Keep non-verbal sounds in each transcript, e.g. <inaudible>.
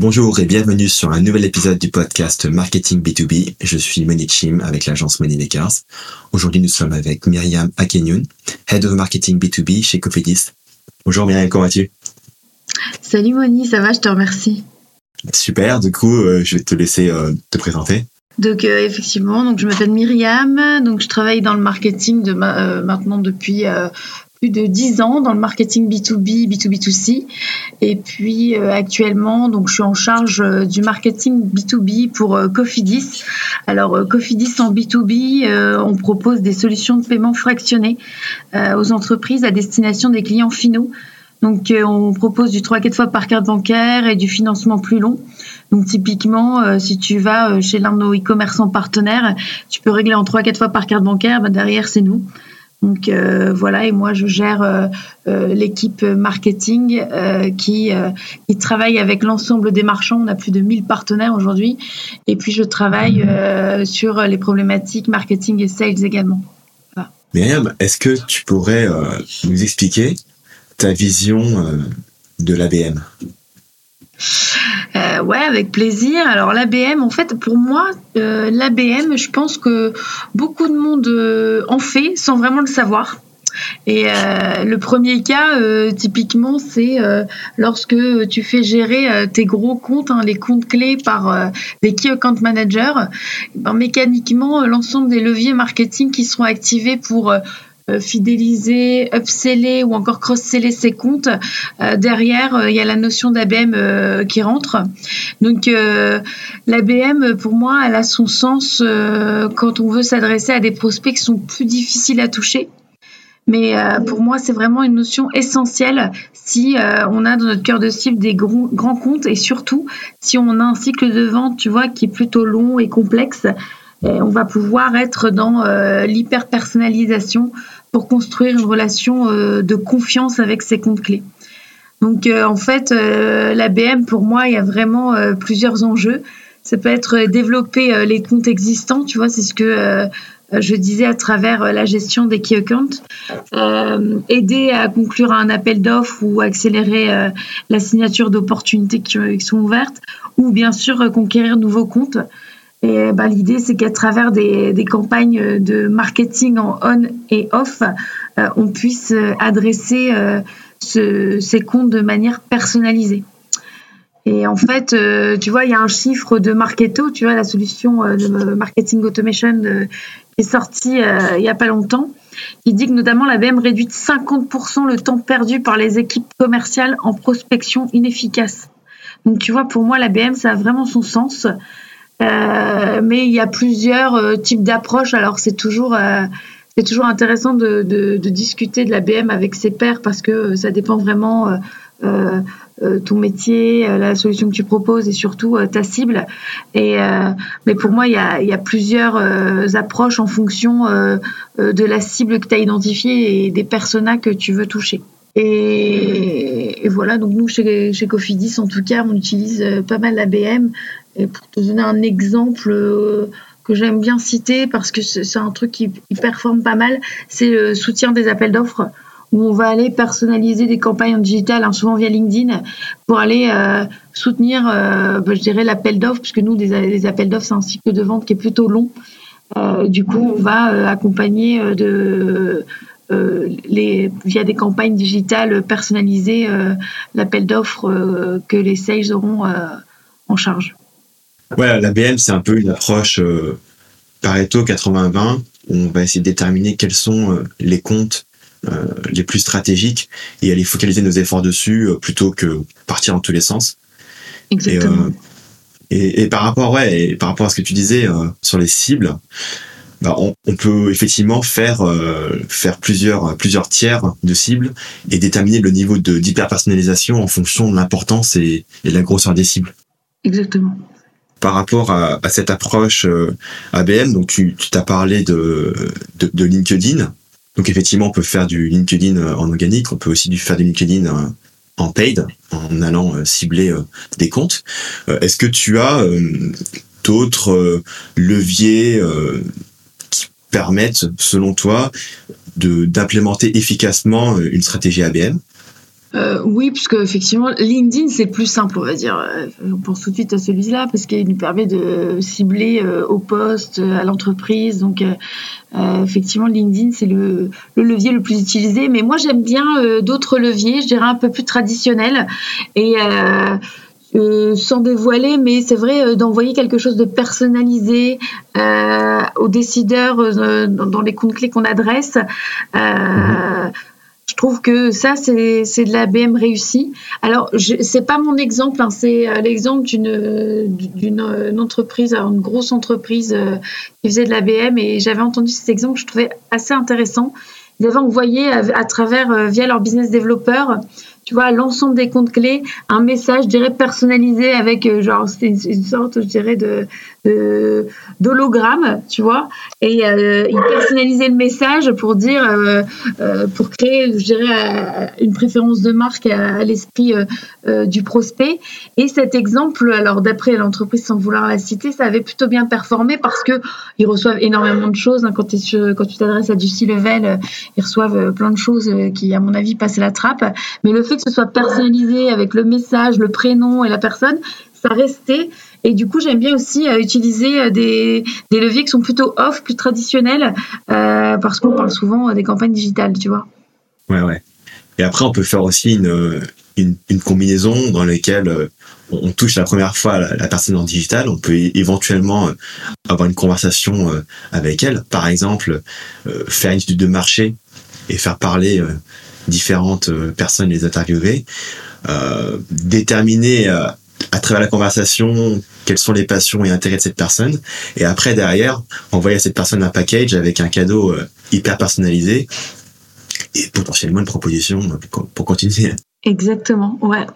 Bonjour et bienvenue sur un nouvel épisode du podcast Marketing B2B. Je suis Monique Chim avec l'agence Moneymakers. Aujourd'hui, nous sommes avec Myriam Akenyun, Head of Marketing B2B chez Cofidis. Bonjour Myriam, comment vas-tu? Salut Moni, ça va, je te remercie. Super, du coup, euh, je vais te laisser euh, te présenter. Donc euh, effectivement, donc je m'appelle Myriam, donc je travaille dans le marketing de maintenant depuis plus de 10 ans dans le marketing B2B, B2B2C. Et puis euh, actuellement, donc je suis en charge euh, du marketing B2B pour euh, Cofidis. Alors Cofidis en B2B, on propose des solutions de paiement fractionnées aux entreprises à destination des clients finaux. Donc on propose du 3 4 fois par carte bancaire et du financement plus long. Donc typiquement, si tu vas chez l'un de nos e-commerçants partenaires, tu peux régler en 3 4 fois par carte bancaire, bah, derrière c'est nous. Donc euh, voilà, et moi je gère euh, euh, l'équipe marketing qui, qui travaille avec l'ensemble des marchands. On a plus de 1000 partenaires aujourd'hui. Et puis je travaille sur les problématiques marketing et sales également. Myriam, est-ce que tu pourrais nous expliquer ta vision de l'ABM euh, ouais, avec plaisir. Alors l'ABM, en fait, pour moi, euh, l'ABM, je pense que beaucoup de monde euh, en fait sans vraiment le savoir. Et le premier cas, typiquement, c'est lorsque tu fais gérer tes gros comptes, hein, les comptes clés par des key account managers. Ben, mécaniquement, l'ensemble des leviers marketing qui seront activés pour fidéliser, upseller ou encore cross-seller ses comptes, euh, derrière, euh, il y a la notion d'ABM qui rentre. Donc l'ABM, pour moi, elle a son sens quand on veut s'adresser à des prospects qui sont plus difficiles à toucher. Mais pour moi, c'est vraiment une notion essentielle si on a dans notre cœur de cible des grands comptes et surtout si on a un cycle de vente, tu vois, qui est plutôt long et complexe. on va pouvoir être dans l'hyper personnalisation pour construire une relation euh, de confiance avec ses comptes clés. Donc euh, en fait, euh, l'ABM, pour moi, il y a vraiment plusieurs enjeux. Ça peut être développer les comptes existants, tu vois, c'est ce que je disais à travers la gestion des key accounts, aider à conclure un appel d'offres ou accélérer la signature d'opportunités qui, sont ouvertes, ou bien sûr conquérir nouveaux comptes. Et bah, l'idée, c'est qu'à travers des, des, campagnes de marketing en on et off, euh, on puisse euh, adresser euh, ce, ces comptes de manière personnalisée. Et en fait, tu vois, il y a un chiffre de Marketo, tu vois, la solution de marketing automation qui est sortie il n'y a pas longtemps, qui dit que notamment la BM réduit de 50% le temps perdu par les équipes commerciales en prospection inefficace. Donc, tu vois, pour moi, la BM, ça a vraiment son sens. Euh, mais il y a plusieurs euh, types d'approches. Alors c'est toujours euh, c'est toujours intéressant de, de, de, discuter de la BM avec ses pairs parce que ça dépend vraiment euh, ton métier, la solution que tu proposes et surtout ta cible. Et mais pour moi, il y a, y a plusieurs approches en fonction de la cible que tu as identifiée et des personas que tu veux toucher. Et, et, voilà, donc nous chez, chez Cofidis, en tout cas, on utilise pas mal l'ABM pour te donner un exemple euh, que j'aime bien citer parce que c'est un truc qui, performe pas mal, c'est le soutien des appels d'offres où on va aller personnaliser des campagnes en digital, hein, souvent via LinkedIn, pour aller euh, soutenir, euh, bah, je dirais, l'appel d'offres, puisque nous, les, appels d'offres, c'est un cycle de vente qui est plutôt long. du coup, on va accompagner de, les, via des campagnes digitales personnalisées l'appel d'offres que les sales auront en charge. Ouais, l'ABM, c'est un peu une approche euh, Pareto 80-20, où on va essayer de déterminer quels sont euh, les comptes euh, les plus stratégiques et aller focaliser nos efforts dessus euh, plutôt que partir dans tous les sens. Exactement. Et, et, par rapport, ouais, et par rapport à ce que tu disais sur les cibles, bah, on, on, peut effectivement faire faire plusieurs plusieurs tiers de cibles et déterminer le niveau de d'hyper personnalisation en fonction de l'importance et, et de la grosseur des cibles. Exactement par rapport à, cette approche euh, ABM, donc tu t'as parlé de, de, de, LinkedIn. Donc effectivement, on peut faire du LinkedIn euh, en organique, on peut aussi faire du LinkedIn euh, en paid, en allant cibler des comptes. Est-ce que tu as d'autres leviers qui permettent, selon toi, d'implémenter efficacement une stratégie ABM euh, oui, puisque effectivement, LinkedIn, c'est plus simple, on va dire. Euh, on pense tout de suite à celui-là parce qu'il nous permet de cibler euh, au poste, à l'entreprise. Donc, effectivement, LinkedIn, c'est le, levier le plus utilisé. Mais moi, j'aime bien d'autres leviers, je dirais un peu plus traditionnels. Et. sans dévoiler, mais c'est vrai d'envoyer quelque chose de personnalisé aux décideurs dans, les comptes clés qu'on adresse. Mhm. Je trouve que ça, c'est de la BM réussie. Alors, c'est pas mon exemple, hein, c'est euh, l'exemple d'une entreprise, une grosse entreprise euh, qui faisait de la BM et j'avais entendu cet exemple, je trouvais assez intéressant. Ils avaient envoyé à, travers, euh, via leur business développeur, tu vois, l'ensemble des comptes clés, un message, je dirais, personnalisé avec, genre, c'était une, sorte, je dirais, de, d'hologramme, tu vois, et euh, il personnalisait le message pour dire, euh, euh, pour créer, je dirais, une préférence de marque à, l'esprit du prospect. Et cet exemple, alors d'après l'entreprise, sans vouloir la citer, ça avait plutôt bien performé parce que ils reçoivent énormément de choses. Hein. quand, quand tu t'adresses à du C-level, ils reçoivent plein de choses qui, à mon avis, passent la trappe. Mais le fait que ce soit personnalisé avec le message, le prénom et la personne, ça restait et du coup, j'aime bien aussi euh, utiliser euh, des, leviers qui sont plutôt off, plus traditionnels, euh, parce qu'on parle souvent des campagnes digitales, tu vois. Ouais, ouais. Et après, on peut faire aussi une, une, une combinaison dans laquelle on touche la première fois la, personne en digital. On peut éventuellement avoir une conversation avec elle. Par exemple, faire une étude de marché et faire parler différentes personnes, les interviewer. déterminer à travers la conversation quelles sont les passions et intérêts de cette personne. Et après, derrière, envoyer à cette personne un package avec un cadeau euh, hyper personnalisé et potentiellement une proposition pour continuer. Exactement, ouais.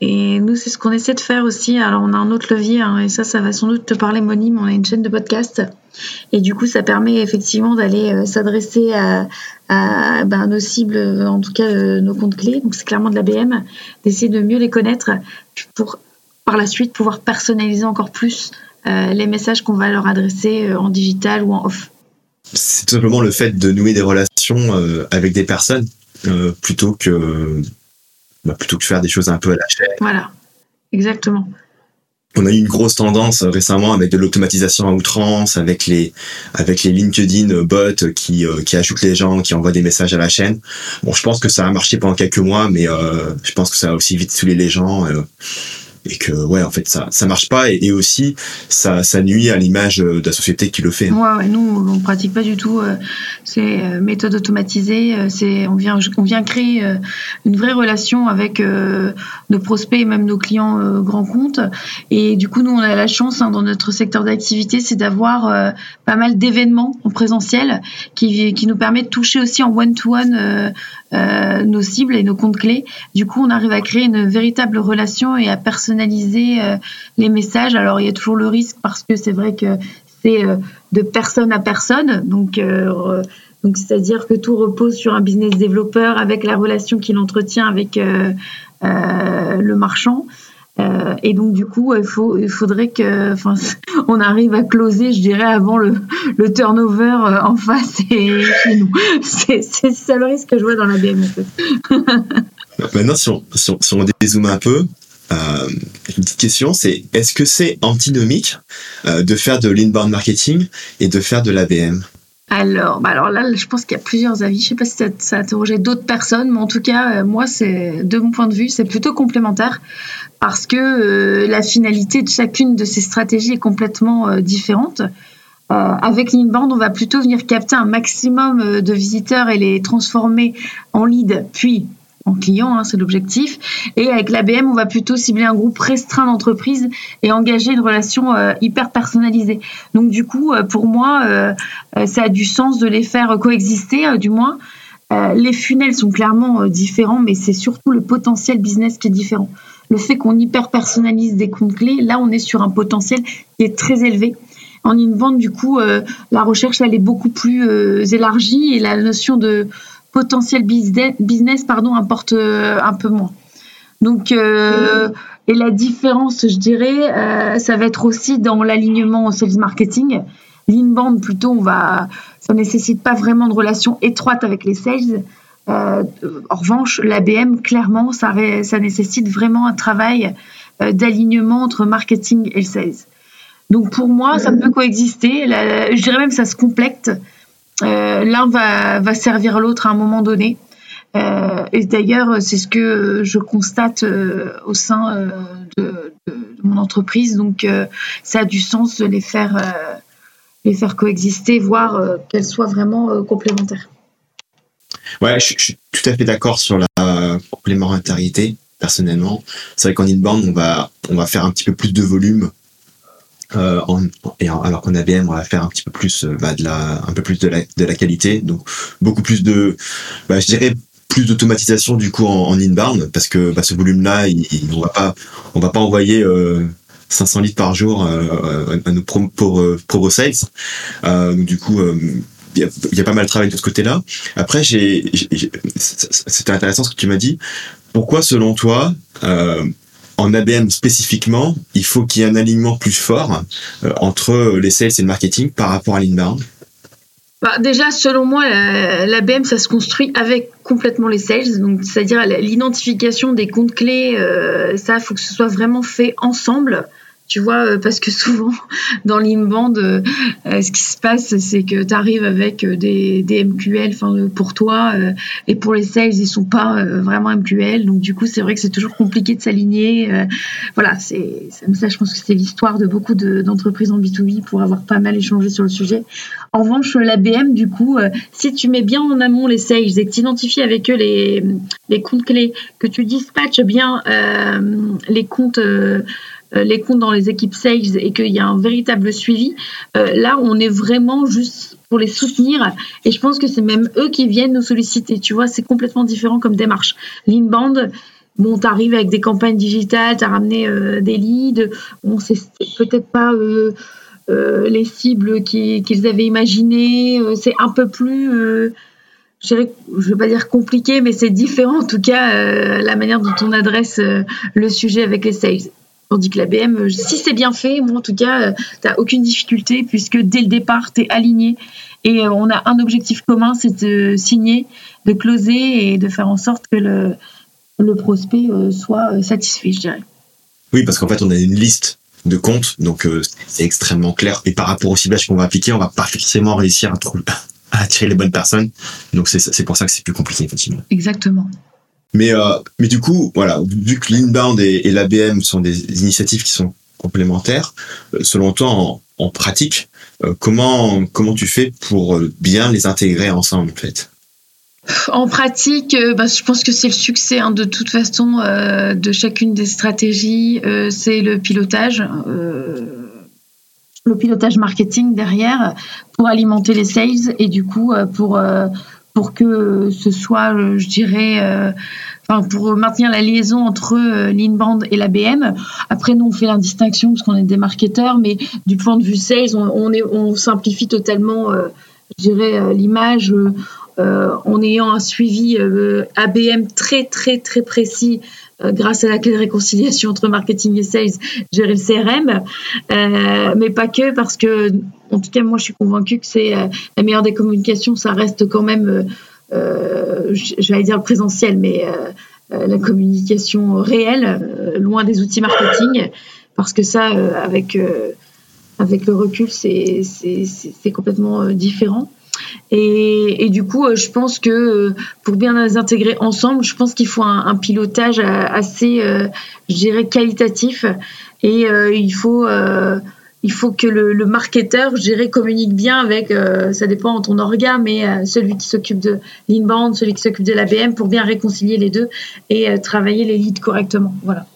Et nous, c'est ce qu'on essaie de faire aussi. Alors, on a un autre levier, hein, et ça, ça va sans doute te parler, Moni, mais on a une chaîne de podcast. Et du coup, ça permet effectivement d'aller euh, s'adresser à, ben, nos cibles, en tout cas euh, nos comptes clés. Donc, c'est clairement de la BM, d'essayer de mieux les connaître pour par la suite pouvoir personnaliser encore plus euh, les messages qu'on va leur adresser en digital ou en off. C'est tout simplement le fait de nouer des relations avec des personnes plutôt que bah, plutôt que faire des choses un peu à la chaîne. Voilà, exactement. On a eu une grosse tendance récemment avec de l'automatisation à outrance, avec les avec les LinkedIn bots qui euh, qui ajoutent les gens, qui envoient des messages à la chaîne. Bon, je pense que ça a marché pendant quelques mois, mais euh, je pense que ça a aussi vite saoulé les gens. Euh, et que ouais en fait ça ça marche pas. Et, aussi ça ça nuit à l'image de la société qui le fait. Ouais, ouais nous on pratique pas du tout euh, ces euh, méthodes automatisées, euh, c'est on vient on vient créer une vraie relation avec nos prospects et même nos clients grands comptes. Et du coup nous on a la chance hein, dans notre secteur d'activité c'est d'avoir pas mal d'événements en présentiel qui qui nous permet de toucher aussi en one to one nos cibles et nos comptes clés. Du coup on arrive à créer une véritable relation et à personnaliser euh, les messages. Alors il y a toujours le risque parce que c'est vrai que c'est euh, de personne à personne, donc euh, donc c'est-à-dire que tout repose sur un business développeur avec la relation qu'il entretient avec le marchand. Et donc du coup, il, faut, il faudrait que, enfin, <laughs> on arrive à closer, je dirais, avant le, le turnover en face et <laughs> chez nous. C'est ça le risque que je vois dans la BM. <laughs> Maintenant, si on, si on, si on dézoome un peu, euh, une petite question, c'est est-ce que c'est antinomique euh, de faire de l'inbound marketing et de faire de l'ABM alors, bah alors là, je pense qu'il y a plusieurs avis. Je sais pas si ça, a interrogé d'autres personnes, mais en tout cas, euh, moi, c'est de mon point de vue, c'est plutôt complémentaire parce que la finalité de chacune de ces stratégies est complètement différente. avec l'inbound, on va plutôt venir capter un maximum de visiteurs et les transformer en leads, puis en client, hein, c'est l'objectif. Et avec l'ABM, on va plutôt cibler un groupe restreint d'entreprises et engager une relation euh, hyper personnalisée. Donc du coup, euh, pour moi, euh, ça a du sens de les faire coexister, du moins. les funnels sont clairement différents, mais c'est surtout le potentiel business qui est différent. Le fait qu'on hyper personnalise des comptes clés, là, on est sur un potentiel qui est très élevé. En inbound, du coup, la recherche, elle est beaucoup plus élargie et la notion de potentiel business pardon, importe euh, un peu moins. Donc, euh, et la différence, je dirais, euh, ça va être aussi dans l'alignement au sales marketing. L'inbound, plutôt, on va, ça nécessite pas vraiment de relation étroite avec les sales. en revanche, l'ABM, clairement, ça, ça nécessite vraiment un travail d'alignement entre marketing et sales. Donc pour moi, ça peut coexister. je dirais même que ça se complète. L'un va, servir l'autre à un moment donné. Euh, et d'ailleurs, c'est ce que je constate euh, au sein euh, de, mon entreprise. Donc, ça a du sens de les faire, coexister, voire qu'elles soient vraiment complémentaires. Ouais, je, suis tout à fait d'accord sur la complémentarité. Personnellement, c'est vrai qu'en inbound, on on va faire un petit peu plus de volume et alors qu'en ABM on va faire un petit peu plus bah, de la un peu plus de la, qualité donc beaucoup plus de bah, je dirais plus d'automatisation du coup en, inbound parce que bah, ce volume-là, il, on va pas, on va pas envoyer 500 euh, litres par jour euh, à nos pro, pour, euh, pro sales. donc du coup, il y, a, pas mal de travail de ce côté-là. Après, j'ai, c'était intéressant ce que tu m'as dit. Pourquoi, selon toi, en ABM spécifiquement, il faut qu'il y ait un alignement plus fort entre les sales et le marketing par rapport à l'inbound. Bah, déjà, selon moi, l'ABM, ça se construit avec complètement les sales, c'est-à-dire l'identification des comptes clés, euh, ça, faut que ce soit vraiment fait ensemble tu vois, euh, parce que souvent, <laughs> dans l'inbound, euh, euh, ce qui se passe, c'est que tu arrives avec des, des MQL pour toi, et pour les sales, ils sont pas vraiment MQL. Donc, du coup, c'est vrai que c'est toujours compliqué de s'aligner. voilà, c'est ça, je pense que c'est l'histoire de beaucoup d'entreprises en B2B pour avoir pas mal échangé sur le sujet. En revanche, l'ABM, du coup, si tu mets bien en amont les sales et que tu identifies avec eux les, les comptes clés, que tu dispatches bien les comptes euh, les comptes dans les équipes sales et qu'il y a un véritable suivi, euh, là, on est vraiment juste pour les soutenir. Et je pense que c'est même eux qui viennent nous solliciter. Tu vois, c'est complètement différent comme démarche. L'inbound, bon, tu arrives avec des campagnes digitales, tu as ramené euh, des leads. Bon, c'est peut-être pas les cibles qu'ils avaient imaginées. c'est un peu plus je ne vais pas dire compliqué, mais c'est différent en tout cas la manière dont on adresse le sujet avec les sales. Tandis que la BM, euh, si c'est bien fait, moi en tout cas, euh, tu n'as aucune difficulté puisque dès le départ, tu es aligné et euh, on a un objectif commun, c'est de signer, de closer et de faire en sorte que le, le prospect soit satisfait, je dirais. Oui, parce qu'en fait, on a une liste de comptes, donc c'est extrêmement clair. Et par rapport au ciblage qu'on va appliquer, on va pas forcément réussir à, <laughs> à attirer les bonnes personnes. Donc c'est pour ça que c'est plus compliqué, effectivement. Exactement. Mais, euh, mais du coup, voilà, vu que l'inbound et, l'ABM sont des initiatives qui sont complémentaires, euh, selon toi, en, en pratique, euh, comment, comment tu fais pour bien les intégrer ensemble, en fait? En pratique, bah, je pense que c'est le succès hein, de toute façon de chacune des stratégies, c'est le pilotage, le pilotage marketing derrière pour alimenter les sales et du coup pour pour que ce soit, euh, je dirais, euh, pour maintenir la liaison entre euh, l'inbound et la BM. Après, nous, on fait la distinction parce qu'on est des marketeurs, mais du point de vue sales, on, est, on simplifie totalement, je dirais, l'image en ayant un suivi ABM très, très, très précis grâce à la clé de réconciliation entre marketing et sales, gérer le CRM, euh, mais pas que parce que, en tout cas, moi, je suis convaincue que c'est euh, la meilleure des communications, ça reste quand même, j'allais dire présentiel, mais la communication réelle, loin des outils marketing, parce que ça, avec avec le recul, c'est complètement différent. Et, du coup, euh, je pense que euh, pour bien les intégrer ensemble, je pense qu'il faut un, pilotage euh, assez, dirais, qualitatif. Et il faut il faut que le, marketeur, je dirais, communique bien avec, ça dépend de ton orga, mais celui qui s'occupe de l'inbound, celui qui s'occupe de l'ABM pour bien réconcilier les deux et travailler les leads correctement. Voilà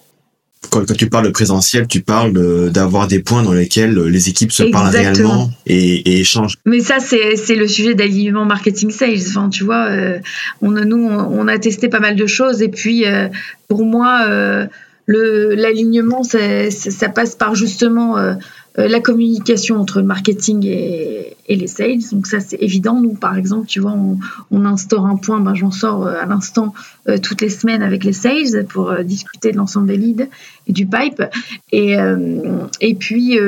quand, tu parles de présentiel, tu parles d'avoir des points dans lesquels les équipes se parlent réellement et, échangent. Mais ça, c'est le sujet d'alignement marketing sales. Enfin, tu vois, euh, on, nous, on, a testé pas mal de choses et puis, euh, pour moi, euh, l'alignement, ça, ça, passe par justement euh, la communication entre le marketing et, les sales. Donc ça, c'est évident. Nous, par exemple, tu vois, on, instaure un point, ben, j'en sors euh, à l'instant euh, toutes les semaines avec les sales pour discuter de l'ensemble des leads et du pipe. Et, et puis,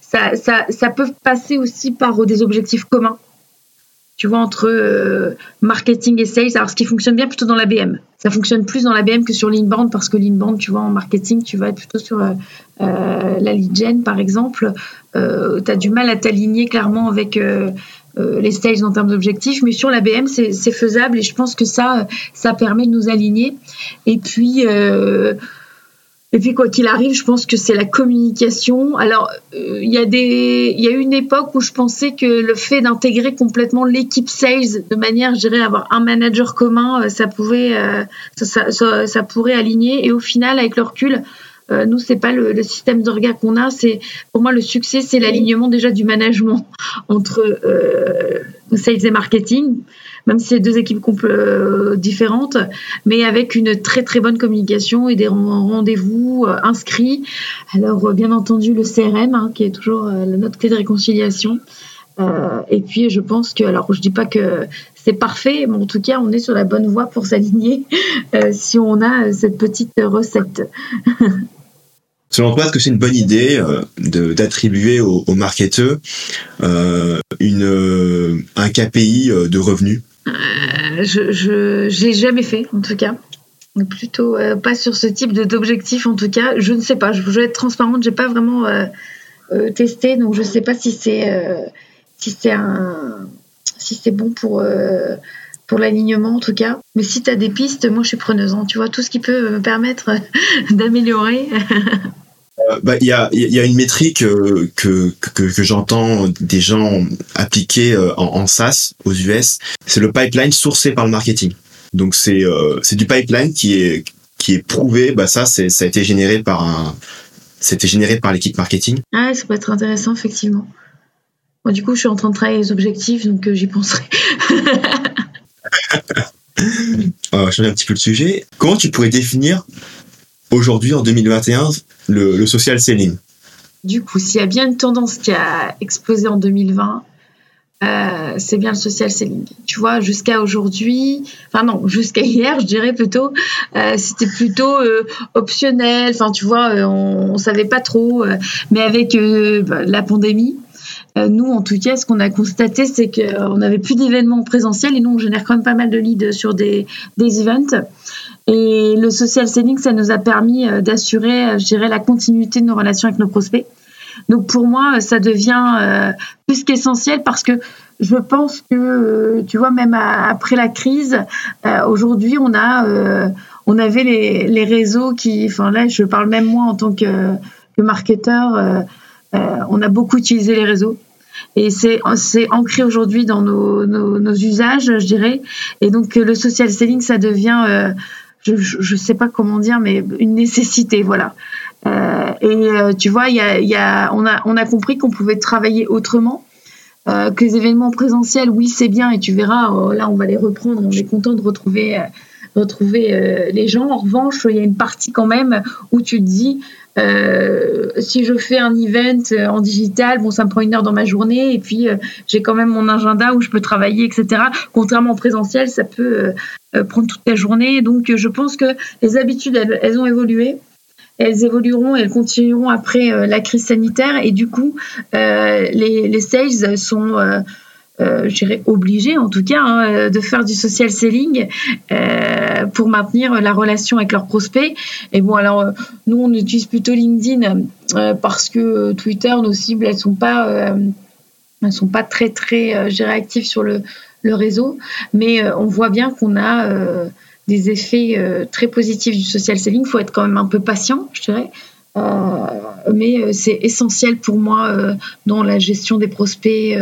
ça, ça, ça, peut passer aussi par des objectifs communs. Tu vois, entre marketing et sales. Alors, ce qui fonctionne bien plutôt dans l'ABM. Ça fonctionne plus dans l'ABM que sur l'inbound parce que l'inbound, tu vois, en marketing, tu vas être plutôt sur la lead gen, par exemple. tu as du mal à t'aligner clairement avec euh, les sales en termes d'objectifs, mais sur l'ABM, c'est faisable et je pense que ça, ça permet de nous aligner. Et puis, euh, et puis quoi qu'il arrive, je pense que c'est la communication. Alors, euh, il y a des, il y a une époque où je pensais que le fait d'intégrer complètement l'équipe sales de manière, je dirais, avoir un manager commun, ça pouvait, ça, ça, ça, pourrait aligner. Et au final, avec le recul, euh, nous, c'est pas le, système d'orga qu'on a. C'est pour moi le succès, c'est l'alignement déjà du management <laughs> entre euh, sales et marketing, même si c'est deux équipes euh, différentes, mais avec une très très bonne communication et des rendez-vous inscrits. Alors bien entendu le CRM, hein, qui est toujours notre clé de réconciliation. et puis je pense que, alors je dis pas que c'est parfait, mais en tout cas on est sur la bonne voie pour s'aligner <laughs> si on a cette petite recette. <laughs> Selon toi, est-ce que c'est une bonne idée euh, d'attribuer aux, marketeurs euh, une, euh, un KPI de revenus? Je n'ai jamais fait, en tout cas. Plutôt pas sur ce type d'objectif, en tout cas. Je ne sais pas. Je veux être transparente. J'ai pas vraiment testé, donc je ne sais pas si c'est si un si bon pour pour l'alignement en tout cas. Mais si tu as des pistes, moi je suis preneuse. Hein. Tu vois, tout ce qui peut me permettre <laughs> d'améliorer. <laughs> Euh, bah, il y, a, y a une métrique euh, que, que, que j'entends des gens appliquer euh, en, en SaaS aux US, c'est le pipeline sourcé par le marketing. Donc c'est c'est du pipeline qui est qui est prouvé. Bah ça c'est ça a été généré par un c'était généré par l'équipe marketing. Ah ça peut être intéressant effectivement. Du coup je suis en train de travailler les objectifs donc j'y penserai. On va changer un petit peu le sujet. Comment tu pourrais définir aujourd'hui, en 2021, le, social selling Du coup, s'il y a bien une tendance qui a explosé en 2020, euh, c'est bien le social selling. Tu vois, jusqu'à aujourd'hui, enfin non, jusqu'à hier, je dirais plutôt, euh, c'était plutôt euh, optionnel. Enfin, tu vois, on, on, savait pas trop. mais avec bah, la pandémie, nous, en tout cas, ce qu'on a constaté, c'est qu'on n'avait plus d'événements présentiels et nous, on génère quand même pas mal de leads sur des, des events. Et le social selling, ça nous a permis euh, d'assurer, euh, je dirais, la continuité de nos relations avec nos prospects. Donc pour moi, ça devient euh, plus qu'essentiel parce que je pense que, tu vois, même après la crise, aujourd'hui, on a, on avait les, les, réseaux qui, enfin là, je parle même moi en tant que, que marketeur, on a beaucoup utilisé les réseaux. Et c'est ancré aujourd'hui dans nos, nos, nos, usages, je dirais. Et donc le social selling, ça devient je ne sais pas comment dire, mais une nécessité, voilà. Euh, et euh, tu vois, y a, on, a, on a compris qu'on pouvait travailler autrement. Euh, que les événements présentiels, oui, c'est bien, et tu verras, là, on va les reprendre, on est content de retrouver, retrouver les gens. En revanche, il y a une partie quand même où tu te dis, euh, si je fais un event euh, en digital, bon, ça me prend une heure dans ma journée, et puis euh, j'ai quand même mon agenda où je peux travailler, etc. Contrairement au présentiel, ça peut prendre toute la journée. Donc, je pense que les habitudes, elles, ont évolué. Elles évolueront et elles continueront après la crise sanitaire. Et du coup, les, les, sales sont euh, je dirais obligés en tout cas hein, euh, de faire du social selling euh, pour maintenir la relation avec leurs prospects. Et bon alors euh, nous on utilise plutôt LinkedIn parce que Twitter nos cibles elles sont pas elles sont pas très très je actives sur le, le réseau, mais on voit bien qu'on a des effets très positifs du social selling. Il faut être quand même un peu patient, je dirais. Euh, mais euh, c'est essentiel pour moi euh, dans la gestion des prospects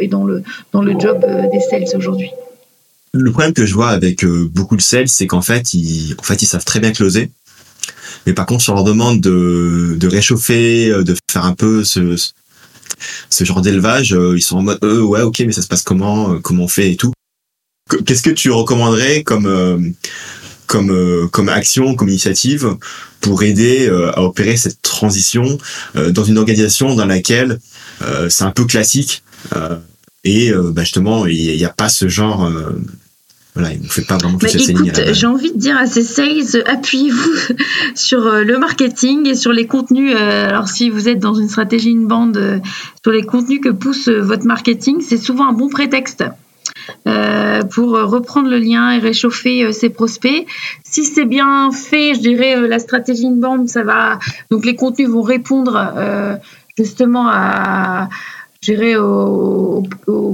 et dans le, dans le job des sales aujourd'hui. Le problème que je vois avec beaucoup de sales, c'est qu'en fait, ils, en fait, ils savent très bien closer. Mais par contre, si on leur demande de, de réchauffer, de faire un peu ce, ce genre d'élevage, ils sont en mode ouais, ok, mais ça se passe comment, comment on fait et tout. Qu'est-ce que tu recommanderais comme comme comme action, comme initiative pour aider euh, à opérer cette transition euh, dans une organisation dans laquelle euh, c'est un peu classique et bah justement il n'y a pas ce genre voilà, on fait pas vraiment bah, écoute, J'ai envie de dire à ces sales, appuyez-vous <laughs> sur le marketing et sur les contenus. alors si vous êtes dans une stratégie une bande sur les contenus que pousse votre marketing, c'est souvent un bon prétexte. Euh, pour reprendre le lien et réchauffer euh, ses prospects. Si c'est bien fait, je dirais euh, la stratégie inbound, ça va. Donc les contenus vont répondre justement à gérer aux,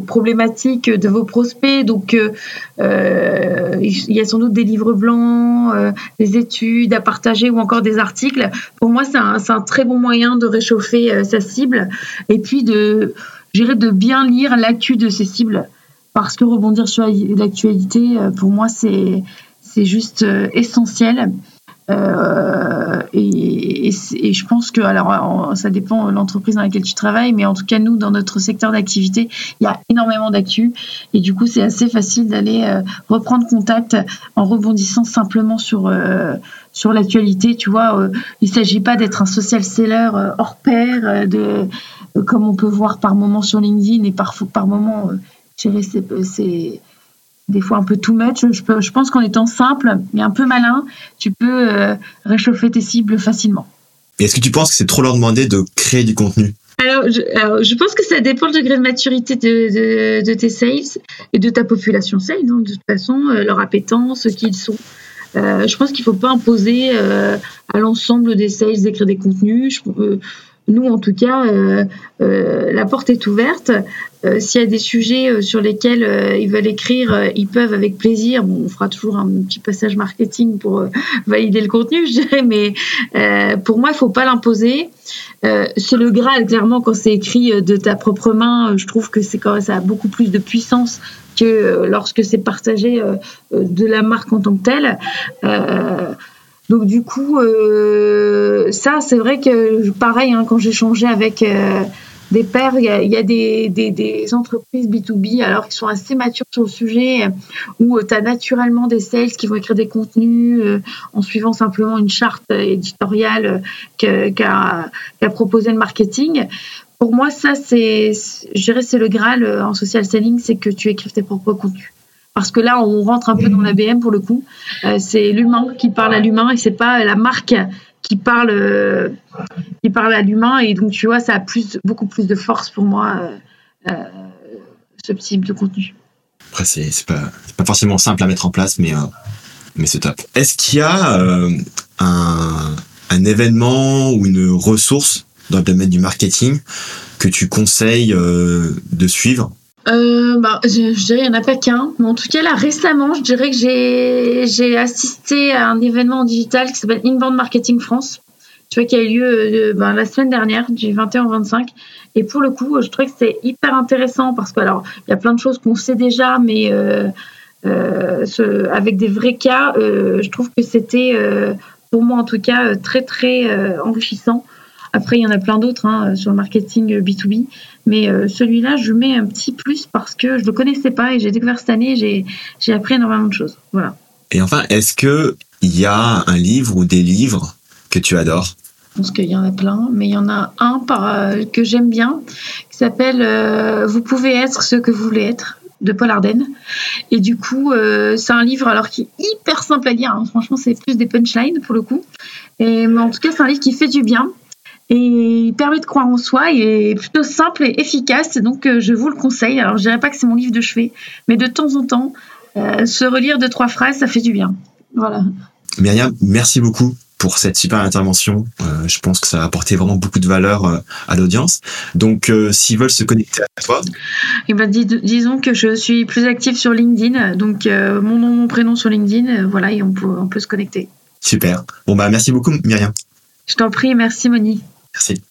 problématiques de vos prospects. Donc, il y a sans doute des livres blancs, des études à partager ou encore des articles. Pour moi, c'est un, un, très bon moyen de réchauffer sa cible et puis de, de bien lire l'actu de ces cibles parce que rebondir sur l'actualité, euh, pour moi, c'est c'est juste euh, essentiel. Euh, et, je pense que, alors, ça dépend de l'entreprise dans laquelle tu travailles, mais en tout cas, nous, dans notre secteur d'activité, il y a énormément d'actu. Et du coup, c'est assez facile d'aller reprendre contact en rebondissant simplement sur, sur l'actualité. Tu vois, il ne s'agit pas d'être un social seller hors pair, de, comme on peut voir par moment sur LinkedIn et par, par moment c'est des fois un peu too much. Je, je pense qu'en étant simple mais un peu malin, tu peux euh, réchauffer tes cibles facilement. Est-ce que tu penses que c'est trop leur demander de créer du contenu? Alors je, pense que ça dépend du degré de maturité de, tes sales et de ta population sales, donc de toute façon, euh, leur appétence, qui ils sont. Euh, je pense qu'il ne faut pas imposer à l'ensemble des sales d'écrire des contenus. Je, nous, en tout cas, euh, euh, la porte est ouverte. Euh, s'il y a des sujets sur lesquels ils veulent écrire, ils peuvent avec plaisir. on fera toujours un petit passage marketing pour <laughs> valider le contenu, je dirais, mais pour moi, il faut pas l'imposer. c'est le Graal, clairement, quand c'est écrit de ta propre main, je trouve que c'est quand ça a beaucoup plus de puissance que lorsque c'est partagé de la marque en tant que telle. Donc du coup, euh, ça, c'est vrai que pareil, hein, quand j'ai changé avec euh, des pairs, il y a, des, entreprises B2B alors qui sont assez matures sur le sujet, où euh, tu as naturellement des sales qui vont écrire des contenus en suivant simplement une charte éditoriale qu'a proposé le marketing. Pour moi, ça, c'est, je dirais, c'est le Graal en social selling, c'est que tu écrives tes propres contenus parce que là on rentre un peu dans la BM pour le coup. Euh, c'est l'humain qui parle à l'humain et c'est pas la marque qui parle euh, qui parle à l'humain et donc tu vois ça a plus beaucoup plus de force pour moi euh, ce type de contenu. Après c'est pas pas forcément simple à mettre en place mais mais c'est top. Est-ce qu'il y a un, un événement ou une ressource dans le domaine du marketing que tu conseilles de suivre? Euh, bah, je, dirais il n'y en a pas qu'un. Mais en tout cas, là, récemment, je dirais que j'ai, assisté à un événement digital qui s'appelle Inbound Marketing France. Tu vois, qui a eu lieu ben, la semaine dernière, du 21 au 25. Et pour le coup, je trouvais que c'était hyper intéressant parce que, alors, il y a plein de choses qu'on sait déjà, mais euh, avec des vrais cas, je trouve que c'était, pour moi en tout cas, très, très enrichissant. Après, il y en a plein d'autres hein, sur le marketing B2B. Mais euh, celui-là, je mets un petit plus parce que je ne le connaissais pas et j'ai découvert cette année, j'ai, j'ai appris énormément de choses. Voilà. Et enfin, est-ce qu'il y a un livre ou des livres que tu adores? Je pense qu'il y en a plein, mais il y en a un par, euh, que j'aime bien qui s'appelle euh, Vous pouvez être ce que vous voulez être de Paul Arden. Et du coup, c'est un livre alors qui est hyper simple à lire. Hein. Franchement, c'est plus des punchlines pour le coup. Et, mais en tout cas, c'est un livre qui fait du bien et il permet de croire en soi. Il est plutôt simple et efficace, donc euh, je vous le conseille. Alors je dirais pas que c'est mon livre de chevet, mais de temps en temps, euh, se relire deux trois phrases, ça fait du bien. Voilà. Myriam, merci beaucoup pour cette super intervention. Euh, je pense que ça a apporté vraiment beaucoup de valeur à l'audience. Donc, s'ils veulent se connecter à toi. Eh ben, disons que je suis plus active sur LinkedIn. Donc, mon nom, mon prénom sur LinkedIn. voilà, et on peut, on peut se connecter. Super. Bon, bah, merci beaucoup, Myriam. Je t'en prie. Merci, Moni. Merci.